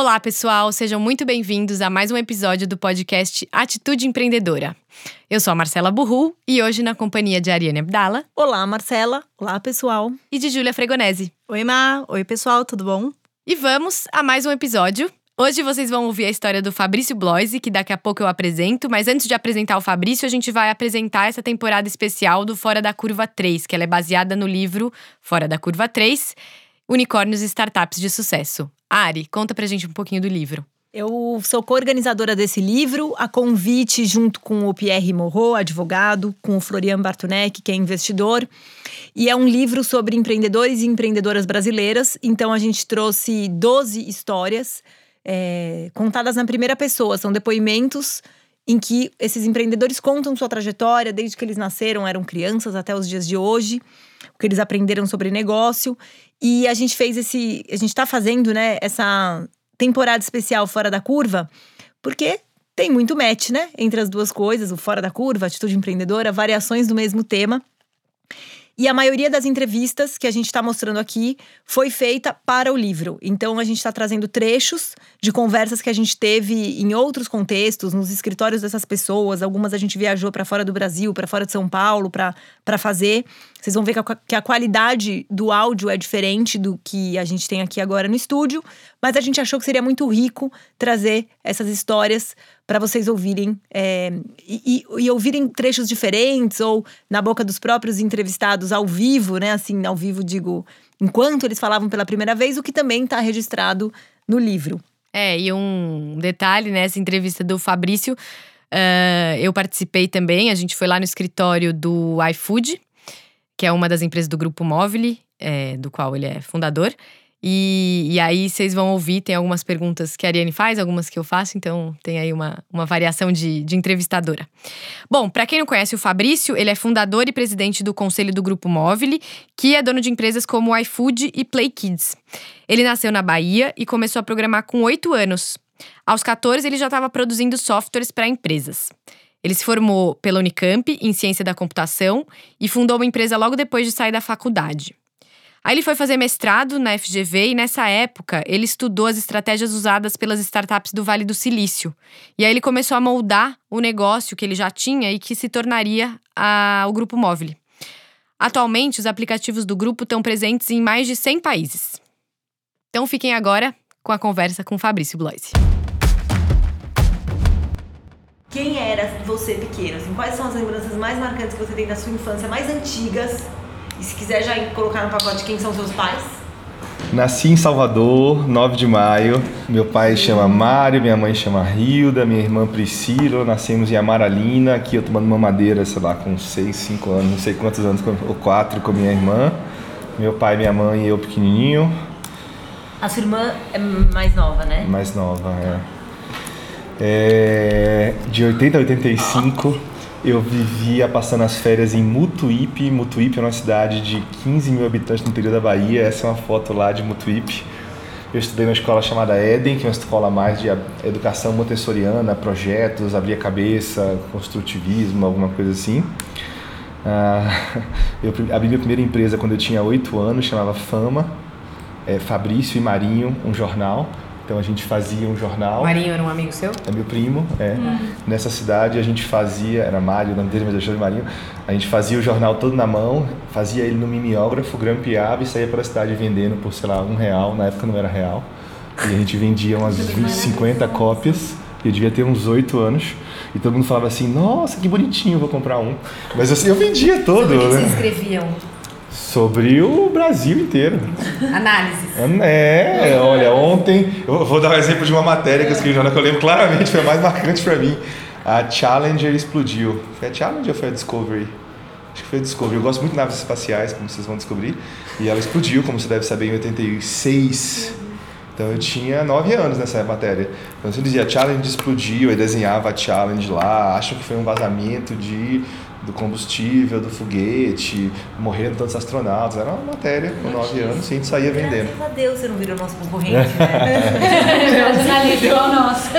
Olá, pessoal, sejam muito bem-vindos a mais um episódio do podcast Atitude Empreendedora. Eu sou a Marcela Burru e hoje na companhia de Ariane Abdala. Olá, Marcela. Olá, pessoal. E de Júlia Fregonese. Oi, Mar. Oi, pessoal, tudo bom? E vamos a mais um episódio. Hoje vocês vão ouvir a história do Fabrício Bloise, que daqui a pouco eu apresento, mas antes de apresentar o Fabrício, a gente vai apresentar essa temporada especial do Fora da Curva 3, que ela é baseada no livro Fora da Curva 3, Unicórnios e Startups de Sucesso. Ari, conta pra gente um pouquinho do livro. Eu sou coorganizadora desse livro, a convite junto com o Pierre Morro, advogado, com o Florian Bartunek, que é investidor. E é um livro sobre empreendedores e empreendedoras brasileiras. Então a gente trouxe 12 histórias é, contadas na primeira pessoa. São depoimentos em que esses empreendedores contam sua trajetória, desde que eles nasceram, eram crianças até os dias de hoje, o que eles aprenderam sobre negócio. E a gente fez esse. A gente está fazendo, né, essa temporada especial Fora da Curva, porque tem muito match, né? Entre as duas coisas, o Fora da Curva, Atitude Empreendedora, variações do mesmo tema. E a maioria das entrevistas que a gente está mostrando aqui foi feita para o livro. Então a gente está trazendo trechos de conversas que a gente teve em outros contextos, nos escritórios dessas pessoas. Algumas a gente viajou para fora do Brasil, para fora de São Paulo, para fazer. Vocês vão ver que a, que a qualidade do áudio é diferente do que a gente tem aqui agora no estúdio, mas a gente achou que seria muito rico trazer essas histórias para vocês ouvirem é, e, e, ouvirem trechos diferentes ou na boca dos próprios entrevistados ao vivo, né? Assim, ao vivo digo, enquanto eles falavam pela primeira vez, o que também está registrado no livro. É, e um detalhe nessa entrevista do Fabrício, uh, eu participei também. A gente foi lá no escritório do iFood, que é uma das empresas do grupo Móvel, é, do qual ele é fundador. E, e aí vocês vão ouvir, tem algumas perguntas que a Ariane faz, algumas que eu faço, então tem aí uma, uma variação de, de entrevistadora. Bom, para quem não conhece o Fabrício, ele é fundador e presidente do conselho do Grupo Móvel, que é dono de empresas como iFood e Play Kids. Ele nasceu na Bahia e começou a programar com oito anos. Aos 14, ele já estava produzindo softwares para empresas. Ele se formou pela Unicamp em ciência da computação e fundou uma empresa logo depois de sair da faculdade. Aí ele foi fazer mestrado na FGV e nessa época ele estudou as estratégias usadas pelas startups do Vale do Silício. E aí ele começou a moldar o negócio que ele já tinha e que se tornaria a, o Grupo Móvel. Atualmente, os aplicativos do grupo estão presentes em mais de 100 países. Então fiquem agora com a conversa com Fabrício Bloise. Quem era você pequeno? Quais são as lembranças mais marcantes que você tem da sua infância, mais antigas, e se quiser já colocar no pacote quem são seus pais? Nasci em Salvador, 9 de maio. Meu pai chama Mário, minha mãe chama Hilda, minha irmã Priscila. Nascemos em Amaralina, aqui eu tomando mamadeira, sei lá, com 6, 5 anos, não sei quantos anos, ou 4 com minha irmã. Meu pai, minha mãe e eu pequenininho. A sua irmã é mais nova, né? Mais nova, é. é de 80 a 85 eu vivia passando as férias em Mutuípe. Mutuípe é uma cidade de 15 mil habitantes no interior da Bahia. Essa é uma foto lá de Mutuípe. Eu estudei numa escola chamada Eden, que é uma escola mais de educação montessoriana, projetos, abrir a cabeça, construtivismo, alguma coisa assim. Ah, eu abri minha primeira empresa quando eu tinha 8 anos, chamava Fama, é, Fabrício e Marinho, um jornal. Então a gente fazia um jornal. Marinho era um amigo seu? É meu primo, é. Hum. Nessa cidade a gente fazia, era Mário, o nome dele, mas eu chamo de Marinho. A gente fazia o jornal todo na mão, fazia ele no mimeógrafo, grampeava e saía pela cidade vendendo por, sei lá, um real. Na época não era real. E a gente vendia umas 20, 50 cópias. Eu devia ter uns 8 anos. E todo mundo falava assim, nossa, que bonitinho, vou comprar um. Mas assim, eu vendia todo. Sobre o que né? vocês escreviam? Sobre o Brasil inteiro. Análises. É, olha, ontem, eu vou dar um exemplo de uma matéria que eu escrevi no que eu lembro claramente, foi a mais marcante para mim. A Challenger explodiu. Foi a Challenger ou foi a Discovery? Acho que foi a Discovery. Eu gosto muito de naves espaciais, como vocês vão descobrir. E ela explodiu, como você deve saber, em 86. Então eu tinha 9 anos nessa matéria. Então você dizia, a Challenger explodiu, aí desenhava a Challenge lá, acham que foi um vazamento de do combustível, do foguete, morreram tantos astronautas. Era uma matéria com nove anos e a gente saía vendendo. Graças a Deus você não virou nosso concorrente, né? jornalista igual nosso.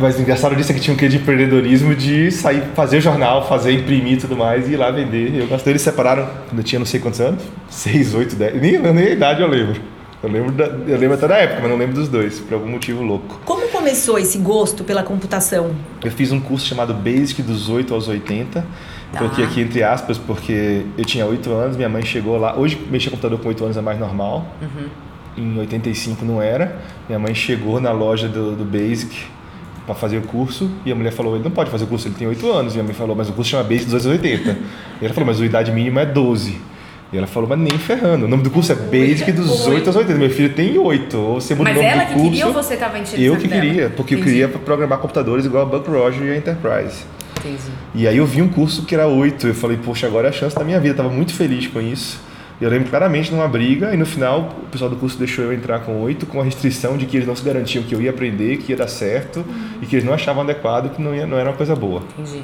Mas o engraçado disso é que tinha um quê de empreendedorismo de sair, fazer jornal, fazer, imprimir e tudo mais e ir lá vender. Eu gosto deles separaram quando eu tinha não sei quantos anos, seis, oito, dez, nem, nem a idade eu lembro. Eu lembro, da, eu lembro até da época, mas não lembro dos dois, por algum motivo louco. Como começou esse gosto pela computação? Eu fiz um curso chamado Basic dos 8 aos 80. Tá. Coloquei aqui entre aspas porque eu tinha 8 anos, minha mãe chegou lá. Hoje mexer computador com 8 anos é mais normal. Uhum. Em 85 não era. Minha mãe chegou na loja do, do Basic para fazer o curso e a mulher falou: ele não pode fazer o curso, ele tem 8 anos. E a mãe falou: mas o curso chama Basic dos 80. e ela falou: mas a idade mínima é 12. E ela falou, mas nem ferrando. O nome do curso é Basic dos 8 aos 80. Meu filho tem 8. Ou você muda mas o nome ela do que curso, queria ou você estava enchendo Eu que queria, porque Entendi. eu queria programar computadores igual a Buck Roger e a Enterprise. Entendi. E aí eu vi um curso que era 8. Eu falei, poxa, agora é a chance da minha vida. Eu tava muito feliz com isso. Eu lembro claramente numa briga e no final o pessoal do curso deixou eu entrar com 8 com a restrição de que eles não se garantiam que eu ia aprender, que ia dar certo uhum. e que eles não achavam adequado, que não, ia, não era uma coisa boa. Entendi.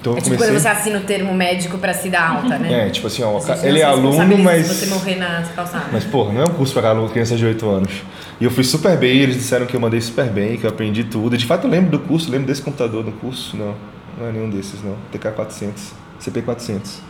Então, é tipo comecei... quando você assina o termo médico para se dar alta, né? É, tipo assim, ó, ele é aluno, mas. Se você morrer na calçada. Mas, pô, não é um curso para aluno criança de 8 anos. E eu fui super bem, eles disseram que eu mandei super bem, que eu aprendi tudo. E de fato eu lembro do curso, lembro desse computador no curso. Não, não é nenhum desses, não. TK400, CP400.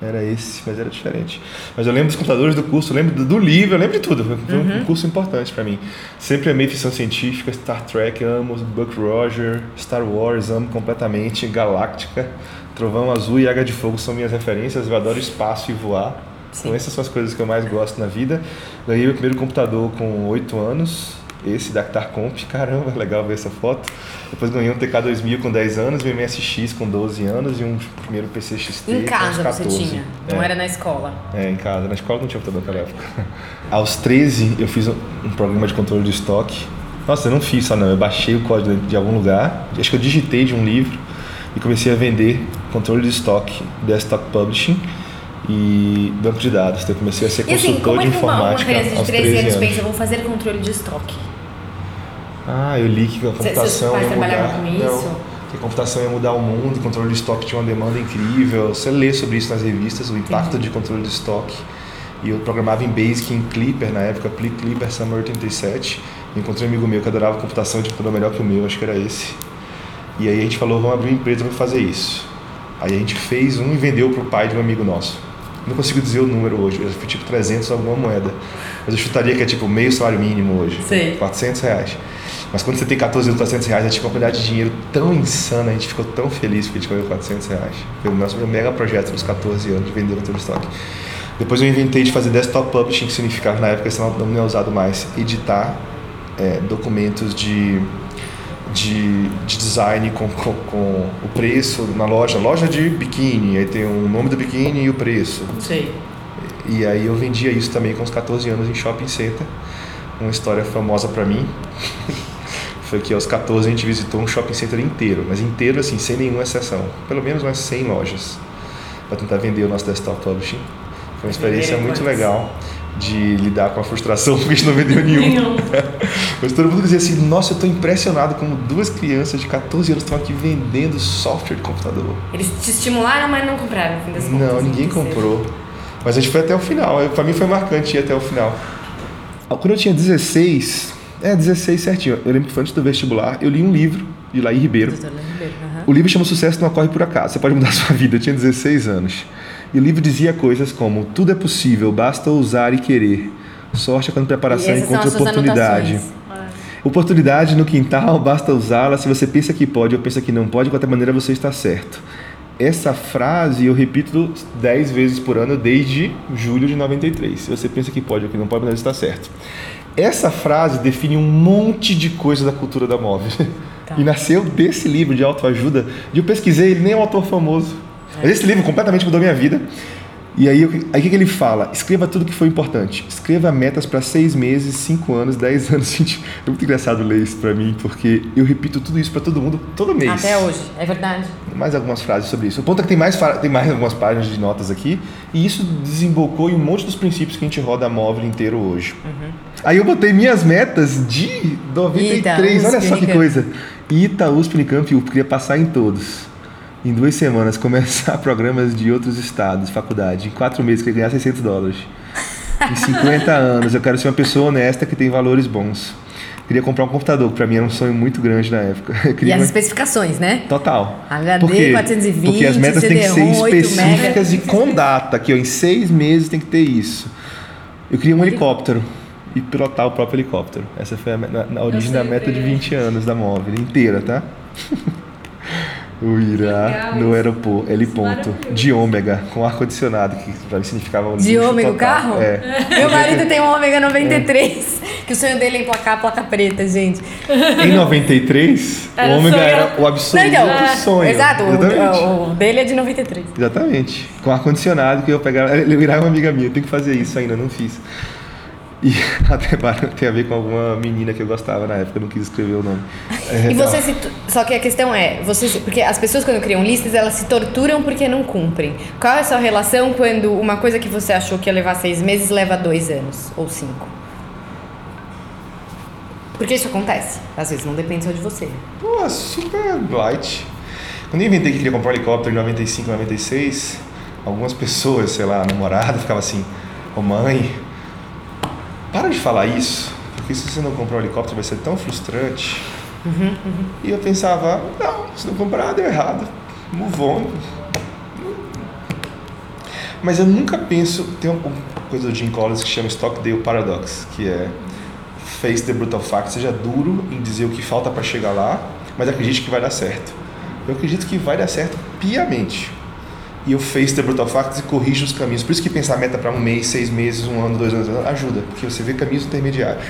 Era esse, mas era diferente. Mas eu lembro dos computadores do curso, eu lembro do, livro, eu lembro de tudo. Foi uhum. um curso importante para mim. Sempre amei ficção científica, Star Trek, amo Buck Roger, Star Wars, amo completamente, Galáctica, Trovão Azul e Águia de Fogo são minhas referências. Eu adoro espaço e voar. Sim. Então essas são as coisas que eu mais gosto na vida. Ganhei o primeiro computador com 8 anos esse da Comp, caramba, legal ver essa foto. Depois ganhei um TK2000 com 10 anos, um MSX com 12 anos e um primeiro PC XT Em casa você tinha, não é. era na escola? É, em casa. Na escola não tinha computador naquela época. Aos 13 eu fiz um programa de controle de estoque. Nossa, eu não fiz só não, eu baixei o código de algum lugar, acho que eu digitei de um livro e comecei a vender controle de estoque, desktop publishing e banco de dados. Então eu comecei a ser consultor e assim, como de é informática. Uma, uma criança de 13 anos, pensa, vou fazer controle de estoque. Ah, eu li que a computação Seus ia mudar. Com isso? Não, que a computação ia mudar o mundo, controle de estoque tinha uma demanda incrível. Você lê sobre isso nas revistas, o impacto de controle de estoque. E eu programava em Basic, em Clipper, na época, Clipper Summer 87. Eu encontrei um amigo meu que adorava computação de computador melhor que o meu, acho que era esse. E aí a gente falou, vamos abrir uma empresa para fazer isso. Aí a gente fez um e vendeu para o pai de um amigo nosso. Não consigo dizer o número hoje, foi tipo 300 alguma moeda. Mas eu chutaria que é tipo meio salário mínimo hoje. Sim. 400 reais. Mas quando você tem 14 mil 400 reais, é tipo uma quantidade de dinheiro tão insana, a gente ficou tão feliz que a gente ganhou 400 reais. Foi o nosso mega projeto dos 14 anos de vender o todo estoque. Depois eu inventei de fazer desktop publishing, que significava na época, esse não é usado mais, editar é, documentos de, de, de design com, com, com, o preço na loja, loja de biquíni, aí tem o nome do biquíni e o preço. Sei. E aí eu vendia isso também com os 14 anos em shopping center. Uma história famosa para mim. foi que aos 14 a gente visitou um shopping center inteiro, mas inteiro assim, sem nenhuma exceção. Pelo menos umas 100 lojas para tentar vender o nosso desktop publishing. Foi uma experiência muito legal de lidar com a frustração porque a gente não vendeu nenhum. mas todo mundo dizia assim: Nossa, eu estou impressionado como duas crianças de 14 anos estão aqui vendendo software de computador. Eles te estimularam, mas não compraram, no fim das contas. Não, ninguém comprou. Mas a gente foi até o final. Para mim foi marcante ir até o final. Quando eu tinha 16, é, 16 certinho. Eu lembro que foi antes do vestibular, eu li um livro de Laí Ribeiro. Ribeiro uhum. O livro chama Sucesso Não Ocorre Por Acaso. Você pode mudar a sua vida. Eu tinha 16 anos. E o livro dizia coisas como: Tudo é possível, basta ousar e querer. Sorte é quando preparação encontra oportunidade. Oportunidade no quintal, basta usá-la. Se você pensa que pode ou pensa que não pode, de qualquer maneira você está certo. Essa frase eu repito 10 vezes por ano desde julho de 93. Se você pensa que pode ou que não pode, você está certo. Essa frase define um monte de coisa da cultura da móvel. Tá. E nasceu desse livro de autoajuda. E eu pesquisei, ele nem é um autor famoso. Mas esse livro completamente mudou minha vida. E aí, aí o que, que ele fala? Escreva tudo que foi importante. Escreva metas para seis meses, cinco anos, dez anos. Gente, é muito engraçado ler isso para mim, porque eu repito tudo isso para todo mundo todo mês. Até hoje, é verdade. Mais algumas frases sobre isso. O ponto é que tem mais, tem mais algumas páginas de notas aqui, e isso desembocou em um monte dos princípios que a gente roda a móvel inteiro hoje. Uhum. Aí eu botei minhas metas de 93, Ita, olha só que coisa. Itaús, Unicamp, eu queria passar em todos em duas semanas começar programas de outros estados, faculdade. Em quatro meses, queria ganhar 600 dólares. Em 50 anos, eu quero ser uma pessoa honesta que tem valores bons. Queria comprar um computador, que para mim era um sonho muito grande na época. e as especificações, né? Total. HD Por quê? 420, Porque as metas têm que ser específicas e com data, que ó, em seis meses tem que ter isso. Eu queria um helicóptero. e pilotar o próprio helicóptero. Essa foi a, na, na origem da meta de 20 anos da móvel inteira, tá? O Irá no aeroporto, ele ponto, de ômega, com ar-condicionado, que pra mim significava um De ômega o carro? É. Meu marido tem um ômega 93, que o sonho dele é emplacar a placa preta, gente. Em 93, Era o ômega sonho- era o absoluto Não, então, sonho. Exato, o- o, o dele é de 93. Exatamente. Com ar-condicionado que eu pegava. Ele virava uma amiga minha, eu tenho que fazer isso ainda, não fiz. E até tem a ver com alguma menina que eu gostava na época, eu não quis escrever o nome. É, E você se. Só que a questão é, você porque as pessoas quando criam listas, elas se torturam porque não cumprem. Qual é a sua relação quando uma coisa que você achou que ia levar seis meses leva dois anos ou cinco? Porque isso acontece. Às vezes não depende só de você. Pô, super light. Quando eu inventei que queria comprar um helicóptero em 95, 96, algumas pessoas, sei lá, namorada, ficava assim: Ô mãe, para de falar isso, porque se você não comprar um helicóptero vai ser tão frustrante. E eu pensava: não, se não comprar, deu errado. Move on. Mas eu nunca penso. Tem uma coisa do Jim Collins que chama Stockdale Paradox, que é face the brutal fact, seja duro em dizer o que falta para chegar lá, mas acredite que vai dar certo. Eu acredito que vai dar certo piamente. E eu face the brutal facts e corrijo os caminhos. Por isso que pensar meta para um mês, seis meses, um ano, dois anos, ajuda, porque você vê caminhos intermediários.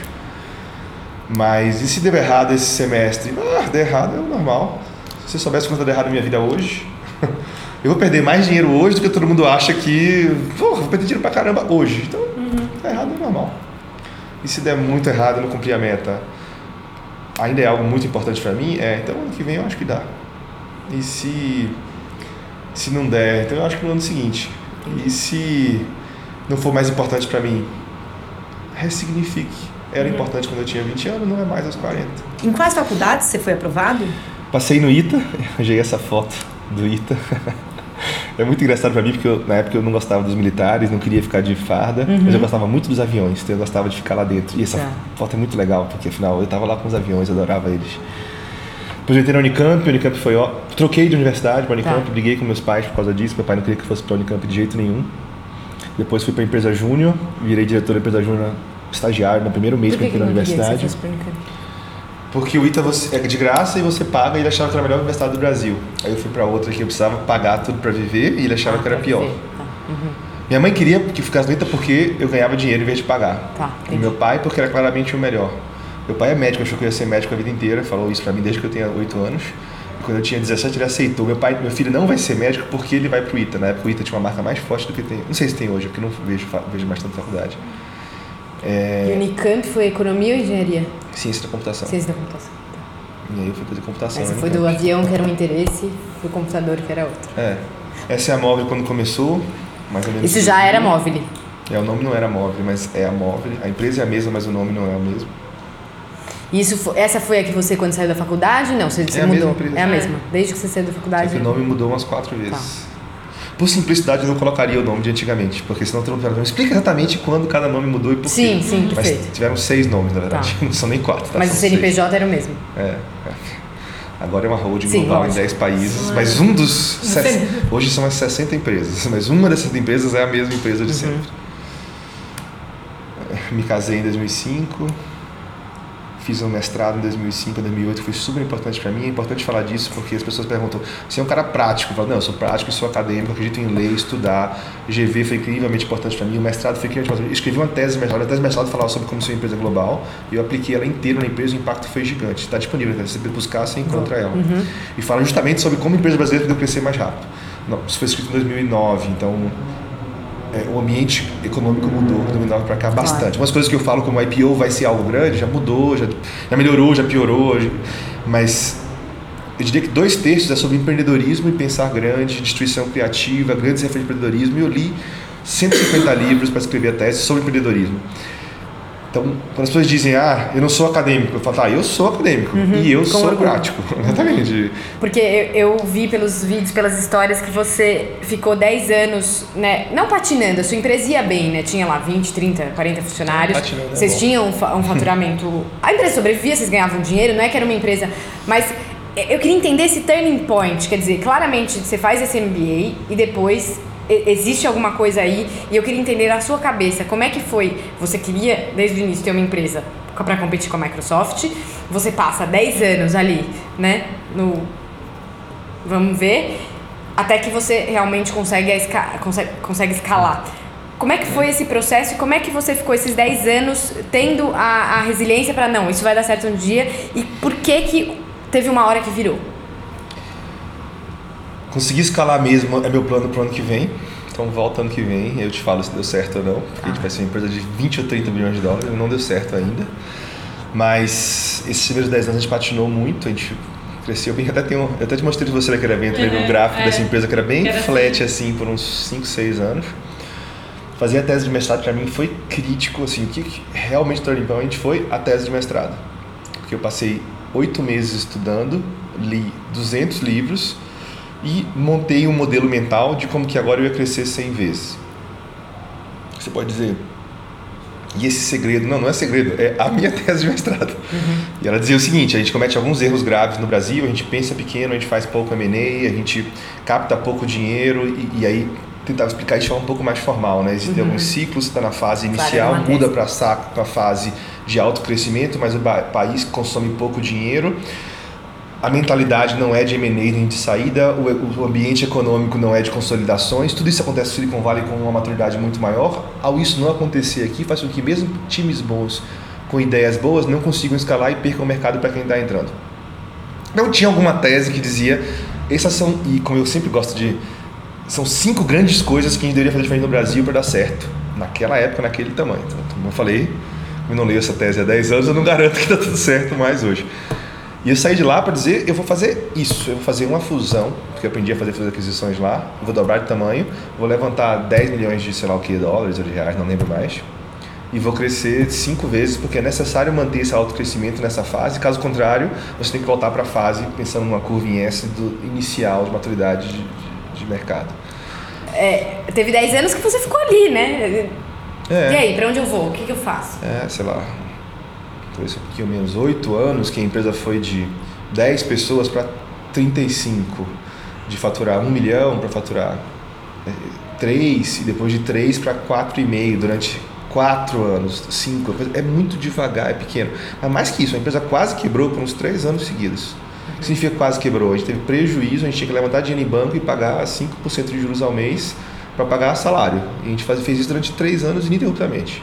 Mas e se deu errado esse semestre? Ah, deu errado é o normal. Se você soubesse quanto deu errado na minha vida hoje, eu vou perder mais dinheiro hoje do que todo mundo acha que. Pô, vou perder dinheiro pra caramba hoje. Então, tá errado é normal. E se der muito errado e não cumprir a meta, ainda é algo muito importante para mim? É, então ano que vem eu acho que dá. E se se não der, então eu acho que no ano seguinte. E se não for mais importante para mim, ressignifique. Era importante quando eu tinha 20 anos, não é mais aos 40. Em quais faculdades você foi aprovado? Passei no ITA, arranjei essa foto do ITA. É muito engraçado pra mim, porque eu, na época eu não gostava dos militares, não queria ficar de farda, mas eu gostava muito dos aviões, então eu gostava de ficar lá dentro. E essa Tá. foto é muito legal, porque afinal eu tava lá com os aviões, eu adorava eles. Depois eu entrei na Unicamp, a Unicamp foi ó. Troquei de universidade pra Unicamp, Tá. briguei com meus pais por causa disso, meu pai não queria que eu fosse pra Unicamp de jeito nenhum. Depois fui pra empresa júnior, virei diretor da empresa júnior estagiário no primeiro mês Por que eu que, que entrei na que você universidade. Porque o ITA você, é de graça e você paga e ele achava que era a melhor universidade do Brasil. Aí eu fui pra outra que eu precisava pagar tudo pra viver e ele achava Ah, que era pior. Tá. Uhum. Minha mãe queria que eu ficasse no ITA porque eu ganhava dinheiro em vez de pagar. Tá, e meu pai porque era claramente o melhor. Meu pai é médico, achou que eu ia ser médico a vida inteira, falou isso pra mim desde que eu tinha 8 anos. E quando eu tinha 17 ele aceitou. Meu pai, meu filho não vai ser médico porque ele vai pro ITA. Na época o ITA tinha uma marca mais forte do que tem. Não sei se tem hoje, porque não vejo, vejo mais tanta faculdade. E Unicamp foi economia ou engenharia? Ciência da computação. Ciência da computação. E aí eu fui fazer computação. Você né, foi do avião, que era um interesse, do computador, que era outro. É. Essa é a móvel quando começou, mais ou menos. Isso já era móvel. É, o nome não era móvel, mas é a móvel. A empresa é a mesma, mas o nome não é o mesmo. Isso fo- essa foi a que você, quando saiu da faculdade? Não, você, você É a mudou. É a mesma. Desde que você saiu da faculdade. o nome mudou umas quatro vezes. Por simplicidade, eu não colocaria o nome de antigamente, porque senão mundo fala, explica exatamente quando cada nome mudou e por Sim, quê. sim, Mas perfeito. tiveram seis nomes, na verdade. Tá. Não são nem quatro, tá? Mas o São seis. CNPJ era o mesmo. É. é. Agora é uma holding Sim, global em 10 países, mas um dos. ses- Hoje são as 60 empresas, mas uma dessas empresas é a mesma empresa Uhum. de sempre. Me casei em 2005, fiz um mestrado em 2005, 2008, foi super importante para mim. É importante falar disso porque as pessoas perguntam: você é um cara prático? Eu falo, não, eu sou prático, sou acadêmico, acredito em ler, estudar. GV foi incrivelmente importante para mim, o mestrado foi incrivelmente importante. Eu escrevi uma tese de mestrado, a tese de mestrado falava sobre como ser uma empresa global e eu apliquei ela inteira na empresa, o impacto foi gigante. Está disponível, né? se você buscar, você encontra ela. E fala justamente sobre como a empresa brasileira podeu crescer mais rápido. Não, isso foi escrito em 2009, então é, o ambiente econômico mudou 2009 para cá bastante. Umas coisas que eu falo como IPO vai ser algo grande, já mudou, já, já melhorou, já piorou, já- mas eu diria que dois terços é sobre empreendedorismo e pensar grande, destruição criativa, grandes referências de empreendedorismo, e eu li 150 livros para escrever a tese sobre empreendedorismo. Então, quando as pessoas dizem, ah, eu não sou acadêmico, eu falo, ah, eu sou acadêmico e eu sou orgulho. prático. Exatamente. Porque eu, eu vi pelos vídeos, pelas histórias que você ficou 10 anos, né? Não patinando, a sua empresa ia bem, né? Tinha lá 20, 30, 40 funcionários. Patinando é vocês bom. tinham um, um faturamento. A empresa sobrevivia, vocês ganhavam dinheiro, não é que era uma empresa. Mas eu queria entender esse turning point. Quer dizer, claramente você faz esse MBA e depois existe alguma coisa aí e eu queria entender a sua cabeça, como é que foi? Você queria desde o início ter uma empresa para competir com a Microsoft, você passa 10 anos ali, né, no vamos ver, até que você realmente consegue, esca consegue, consegue escalar. Como é que foi esse processo e como é que você ficou esses 10 anos tendo a, a resiliência para não, isso vai dar certo um dia e por que que teve uma hora que virou? Conseguir escalar mesmo é meu plano pro ano que vem. Então volta ano que vem, eu te falo se deu certo ou não. A gente vai ser uma empresa de 20 ou 30 milhões de dólares, não deu certo ainda. Mas esses primeiros 10 anos a gente patinou muito, a gente cresceu bem. Até um, eu até te mostrei você naquele evento, uhum, um gráfico é, dessa empresa que era bem era flat assim. assim por uns 5, 6 anos. Fazer a tese de mestrado para mim foi crítico, assim, o que realmente turning point foi a tese de mestrado. Porque eu passei oito meses estudando, li 200 livros, e montei um modelo mental de como que agora eu ia crescer 100 vezes. Você pode dizer, e esse segredo, não, não é segredo, é a minha tese de mestrado. Uhum. E ela dizia o seguinte: a gente comete alguns erros graves no Brasil, a gente pensa pequeno, a gente faz pouco M&A, a gente capta pouco dinheiro e, e aí tentava explicar isso de forma um pouco mais formal, né? Existem uhum. alguns ciclos, está na fase inicial, claro, muda para a fase de alto crescimento, mas o país consome pouco dinheiro a mentalidade não é de M&A nem de saída, o, o, ambiente econômico não é de consolidações, tudo isso acontece no Silicon Valley com uma maturidade muito maior. Ao isso não acontecer aqui, faz com que mesmo times bons, com ideias boas, não consigam escalar e percam o mercado para quem está entrando. Não tinha alguma tese que dizia, essas são, e como eu sempre gosto de, são cinco grandes coisas que a gente deveria fazer diferente no Brasil para dar certo, naquela época, naquele tamanho. Então, como eu falei, eu não leio essa tese há 10 anos, eu não garanto que está tudo certo mais hoje. E eu saí de lá para dizer, eu vou fazer isso, eu vou fazer uma fusão, porque eu aprendi a fazer as aquisições lá, vou dobrar de tamanho, vou levantar 10 milhões de sei lá o que, dólares ou de reais, não lembro mais, e vou crescer cinco vezes, porque é necessário manter esse alto crescimento nessa fase, caso contrário, você tem que voltar para a fase, pensando numa curva em S do inicial de maturidade de, de, de mercado. É, teve 10 anos que você ficou ali, né? É. E aí, para onde eu vou? O que, que eu faço? É, sei lá, talvez um pouquinho menos, 8 anos, que a empresa foi de 10 pessoas para 35, de faturar 1 milhão para faturar 3, é, e depois de 3 para 4,5 durante 4 anos, 5, é muito devagar, é pequeno. Mas mais que isso, a empresa quase quebrou por uns 3 anos seguidos. O que significa quase quebrou? A gente teve prejuízo, a gente tinha que levantar dinheiro em banco e pagar 5% de juros ao mês para pagar salário. E a gente fez isso durante 3 anos ininterruptamente.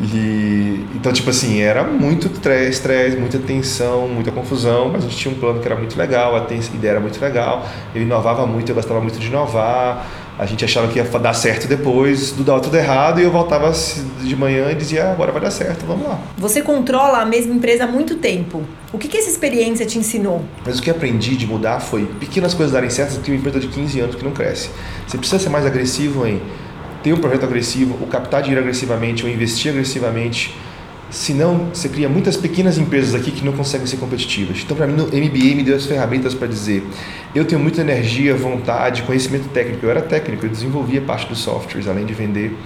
E, então, tipo assim, era muito estresse, muita tensão, muita confusão, mas a gente tinha um plano que era muito legal, a ideia era muito legal, eu inovava muito, eu gostava muito de inovar, a gente achava que ia dar certo depois, tudo dava tudo errado e eu voltava de manhã e dizia, ah, agora vai dar certo, vamos lá. Você controla a mesma empresa há muito tempo. O que, que essa experiência te ensinou? Mas o que aprendi de mudar foi pequenas coisas darem certo, eu tenho uma empresa de 15 anos que não cresce. Você precisa ser mais agressivo em ter um projeto agressivo, ou captar dinheiro agressivamente, ou investir agressivamente. Senão, você cria muitas pequenas empresas aqui que não conseguem ser competitivas. Então, para mim, no MBA me deu as ferramentas para dizer: eu tenho muita energia, vontade, conhecimento técnico. Eu era técnico, eu desenvolvia parte dos softwares, além de vender.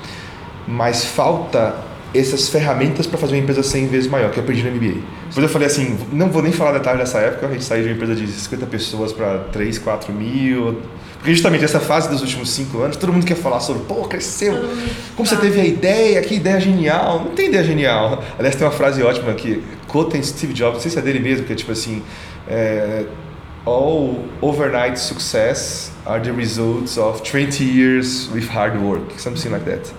Mas falta essas ferramentas para fazer uma empresa 100 vezes maior, que eu aprendi no MBA. Depois eu falei assim: não vou nem falar detalhes dessa época, a gente saiu de uma empresa de 50 pessoas para 3, 4 mil porque justamente essa fase dos últimos cinco anos, todo mundo quer falar sobre, pô, cresceu. Como você teve a ideia, que ideia genial. Não tem ideia genial. Aliás, tem uma frase ótima que quotem Steve Jobs, não sei se é dele mesmo, que é tipo assim, é, all overnight success are the results of 20 years with hard work, something like that.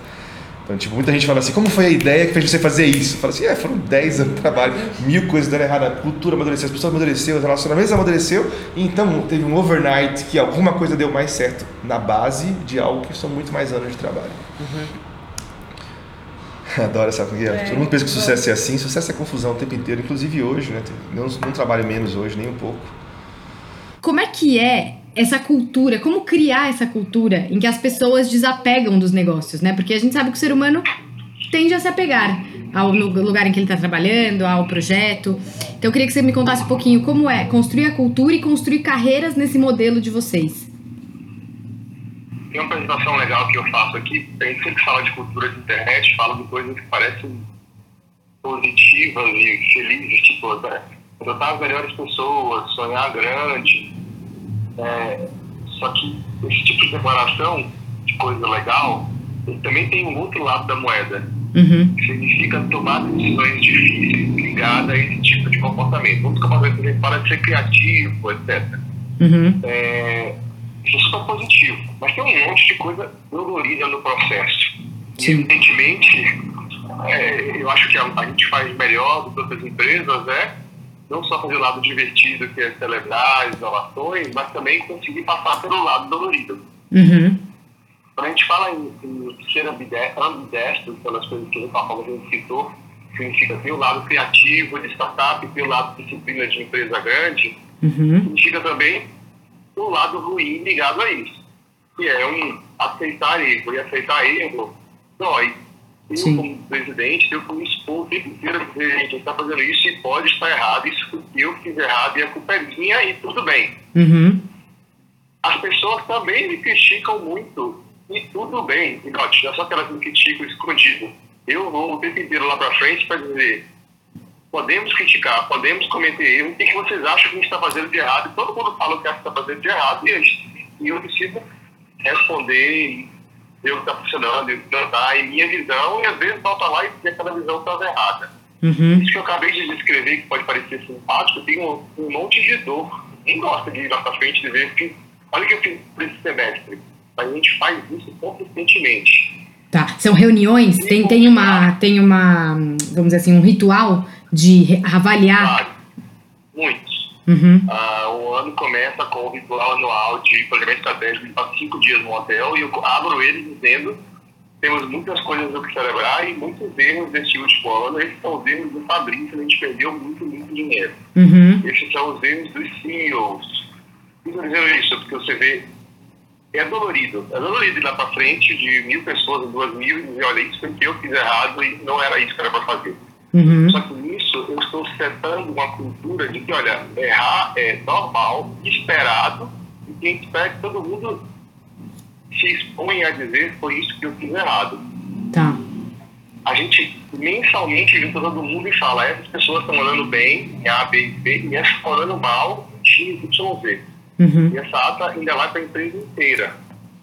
Então, tipo, muita gente fala assim, como foi a ideia que fez você fazer isso? Fala assim, é, foram 10 anos de trabalho, mil coisas dando errado, a cultura amadureceu, as pessoas amadureceram, os relacionamentos amadureceu, e então teve um overnight que alguma coisa deu mais certo na base de algo que são muito mais anos de trabalho. Uhum. Adoro essa porque é, Todo mundo pensa que sucesso é assim, sucesso é confusão o tempo inteiro, inclusive hoje, né? Não, não trabalho menos hoje, nem um pouco. Como é que é essa cultura, como criar essa cultura em que as pessoas desapegam dos negócios, né? Porque a gente sabe que o ser humano tende a se apegar ao lugar em que ele está trabalhando, ao projeto. Então eu queria que você me contasse um pouquinho como é construir a cultura e construir carreiras nesse modelo de vocês. Tem uma apresentação legal que eu faço aqui, a gente sempre fala de cultura de internet, fala de coisas que parecem positivas e felizes, tipo, tratar as melhores pessoas, sonhar grande, é, Só que esse tipo de declaração de coisa legal, ele também tem um outro lado da moeda. Uhum. Que significa tomar decisões difíceis ligadas a esse tipo de comportamento. Vamos comportamento que para de ser criativo, etc. Uhum. É, isso é super positivo. Mas tem um monte de coisa dolorida no processo. Sim. E, evidentemente, é, eu acho que a, a gente faz melhor do que outras empresas, né? Não só fazer o lado divertido, que é celebrar as inovações, mas também conseguir passar pelo lado dolorido. Uhum. Quando a gente fala em, em ser ambide- ambidestro, pelas coisas que o Rafa a gente citou, significa ter o lado criativo de startup, ter o lado disciplina de empresa grande, Uhum. significa também o lado ruim ligado a isso, que é um aceitar erro. E aceitar erro dói. Eu, Sim. como presidente, eu como expor o tempo inteiro, a gente está fazendo isso e pode estar errado, isso eu fiz errado e a culpa é minha e tudo bem. Uhum. As pessoas também me criticam muito e tudo bem. E note, não é só que elas me criticam escondido. Eu vou o tempo inteiro lá para frente para dizer: podemos criticar, podemos cometer erro, o que que vocês acham que a gente está fazendo de errado? E todo mundo fala o que acha que está fazendo de errado e eu, e eu preciso responder ver o que está funcionando, e plantar em minha visão, e às vezes volta lá e que aquela visão estava errada. Uhum. Isso que eu acabei de descrever, que pode parecer simpático, tem um, um monte de dor. Quem gosta de ir lá pra frente e ver que, olha o que eu fiz por esse semestre. Mas a gente faz isso consistentemente. Tá. São reuniões? Tem, tem, uma, tem uma, vamos dizer assim, um ritual de avaliar. Claro, muitos. Uhum. Ah, o ano começa com o ritual anual de planejamento estratégico, de cinco dias no hotel, e eu abro ele dizendo temos muitas coisas a que celebrar e muitos erros deste último ano. Esses são os erros do Fabrício, a gente perdeu muito, muito dinheiro. Uhum. Esses são os erros dos CEOs. Estou dizendo isso porque você vê, é dolorido. É dolorido ir lá para frente de mil pessoas, duas mil, e dizer, olha, isso foi que eu fiz errado e não era isso que era para fazer. Uhum. Só que estou setando uma cultura de que, olha, errar é normal, esperado, e quem espera que todo mundo se exponha a dizer foi isso que eu fiz errado. Tá. A gente mensalmente junta todo mundo e fala, essas pessoas estão andando bem em A, B e C, e essas estão andando mal X, Y, Z. Uhum. E essa ata ainda vai para a empresa inteira.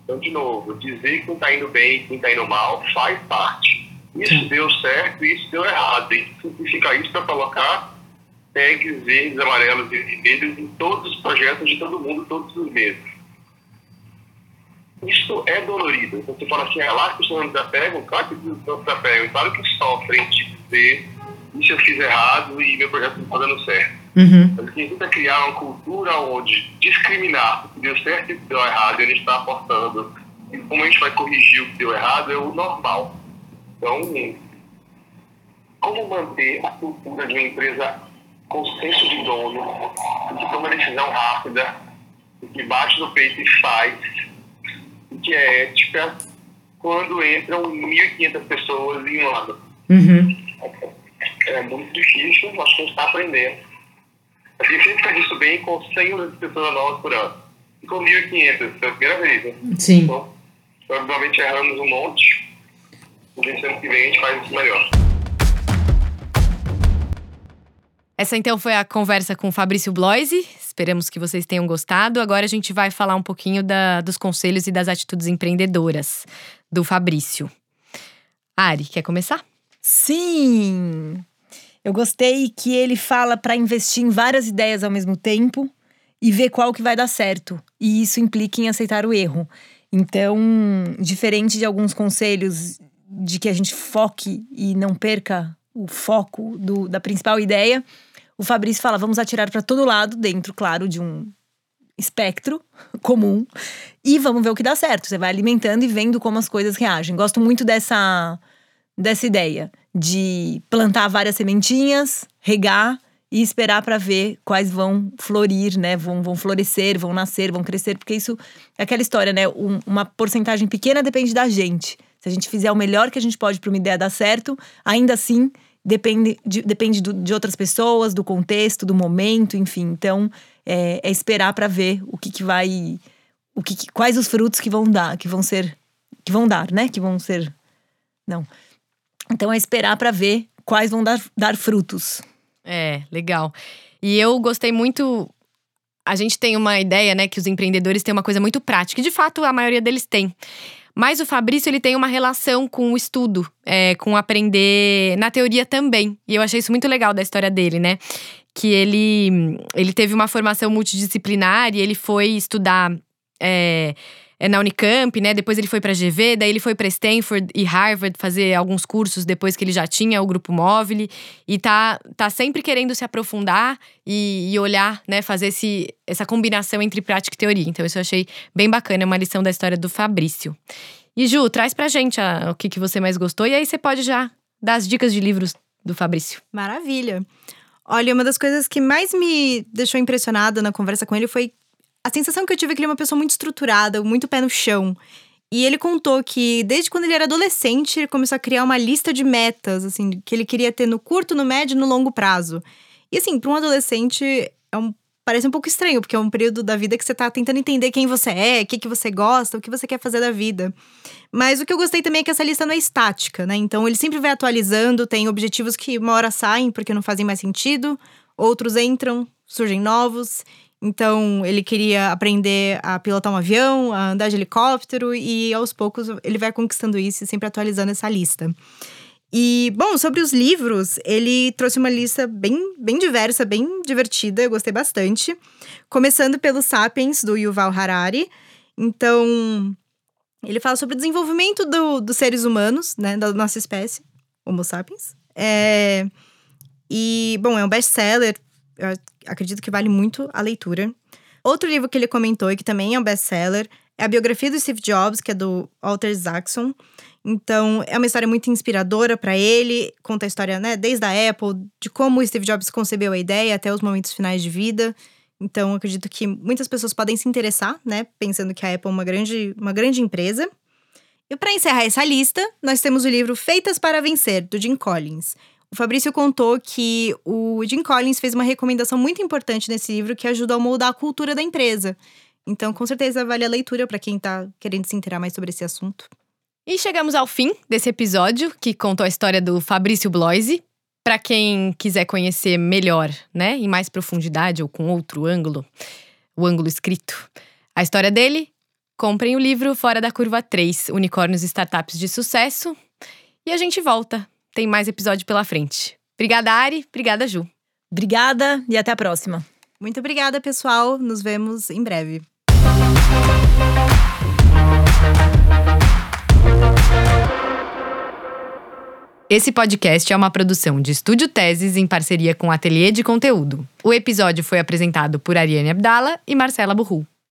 Então, de novo, dizer quem está indo bem e quem está indo mal faz parte. Isso deu certo e isso deu errado. E simplificar isso para colocar tags verdes, amarelos e vermelhos em todos os projetos de todo mundo, todos os meses. Isso é dolorido. Então, você fala assim, é lá que os não desapegam? Claro que os não desapegam. Claro que sofrem de dizer isso eu fiz errado e meu projeto não está dando certo. Uhum. Mas a gente tenta criar uma cultura onde discriminar o que deu certo e o que deu errado, e a gente está aportando. E como a gente vai corrigir o que deu errado é o normal. Então, como manter a cultura de uma empresa com senso de dono, que toma decisão rápida, que bate no peito e faz, que é ética, quando entram 1.500 pessoas em um ano? Uhum. É muito difícil, mas a gente está aprendendo. A gente sempre faz isso bem com 100 pessoas novas por ano. E com 1.500, é a primeira vez, né? Sim. Então, provavelmente erramos um monte. E esse ano que vem a gente faz isso melhor. Essa então foi a conversa com o Fabrício Bloise. Esperamos que vocês tenham gostado. Agora a gente vai falar um pouquinho da- dos conselhos e das atitudes empreendedoras do Fabrício. Ari, quer começar? Sim! Eu gostei que ele fala para investir em várias ideias ao mesmo tempo e ver qual que vai dar certo. E isso implica em aceitar o erro. Então, diferente de alguns conselhos de que a gente foque e não perca o foco do- da principal ideia, o Fabrício fala: vamos atirar para todo lado, dentro, claro, de um espectro comum, e vamos ver o que dá certo. Você vai alimentando e vendo como as coisas reagem. Gosto muito dessa dessa ideia de plantar várias sementinhas, regar e esperar para ver quais vão florir, né? Vão, vão florescer, vão nascer, vão crescer, porque isso é aquela história, né? Um- uma porcentagem pequena depende da gente. Se a gente fizer o melhor que a gente pode para uma ideia dar certo, ainda assim depende de, depende do- de outras pessoas, do contexto, do momento, enfim. Então é, é esperar para ver o que, que vai, o que, que- quais os frutos que vão dar, que vão ser, que vão dar, né? Que vão ser, não. Então é esperar para ver quais vão dar, dar frutos. É, legal. E eu gostei muito. a gente tem uma ideia, né, que os empreendedores têm uma coisa muito prática, e de fato a maioria deles tem. Mas o Fabrício, ele tem uma relação com o estudo, é, com aprender na teoria também. E eu achei isso muito legal da história dele, né? Que ele, ele teve uma formação multidisciplinar e ele foi estudar. É, na Unicamp, né? Depois ele foi para GV, daí ele foi para Stanford e Harvard fazer alguns cursos depois que ele já tinha o grupo móvel e tá, tá sempre querendo se aprofundar e, e, olhar, né? Fazer esse, essa combinação entre prática e teoria. Então isso eu achei bem bacana, é uma lição da história do Fabrício. E Ju, traz pra gente a, o que, que você mais gostou e aí você pode já dar as dicas de livros do Fabrício. Maravilha. Olha, uma das coisas que mais me deixou impressionada na conversa com ele foi a sensação que eu tive é que ele é uma pessoa muito estruturada, muito pé no chão. E ele contou que desde quando ele era adolescente, ele começou a criar uma lista de metas, assim, que ele queria ter no curto, no médio e no longo prazo. E assim, para um adolescente, é um, parece um pouco estranho, porque é um período da vida que você tá tentando entender quem você é, o que, que você gosta, o que você quer fazer da vida. Mas o que eu gostei também é que essa lista não é estática, né? Então ele sempre vai atualizando, tem objetivos que uma hora saem porque não fazem mais sentido, outros entram, surgem novos. Então, ele queria aprender a pilotar um avião, a andar de helicóptero, e aos poucos ele vai conquistando isso e sempre atualizando essa lista. E, bom, sobre os livros, ele trouxe uma lista bem, bem diversa, bem divertida, eu gostei bastante. Começando pelo Sapiens, do Yuval Harari. Então, ele fala sobre o desenvolvimento do, dos seres humanos, né, da nossa espécie, Homo sapiens. É, e, bom, é um best-seller, acredito que vale muito a leitura. Outro livro que ele comentou e que também é um best-seller é a biografia do Steve Jobs, que é do Walter Isaacson. Então, é uma história muito inspiradora para ele, conta a história, né, desde a Apple, de como o Steve Jobs concebeu a ideia até os momentos finais de vida. Então, acredito que muitas pessoas podem se interessar, né, pensando que a Apple é uma grande, uma grande empresa. E para encerrar essa lista, nós temos o livro Feitas para Vencer, do Jim Collins. O Fabrício contou que o Jim Collins fez uma recomendação muito importante nesse livro que ajudou a moldar a cultura da empresa. Então, com certeza, vale a leitura para quem está querendo se inteirar mais sobre esse assunto. E chegamos ao fim desse episódio que contou a história do Fabrício Bloise. Para quem quiser conhecer melhor, né, em mais profundidade ou com outro ângulo, o ângulo escrito, a história dele, comprem o livro Fora da Curva 3, Unicórnios e Startups de Sucesso. E a gente volta tem mais episódio pela frente. Obrigada, Ari. Obrigada, Ju. Obrigada e até a próxima. Muito obrigada, pessoal. Nos vemos em breve. Esse podcast é uma produção de Estúdio Teses em parceria com o Ateliê de Conteúdo. O episódio foi apresentado por Ariane Abdala e Marcela Burru.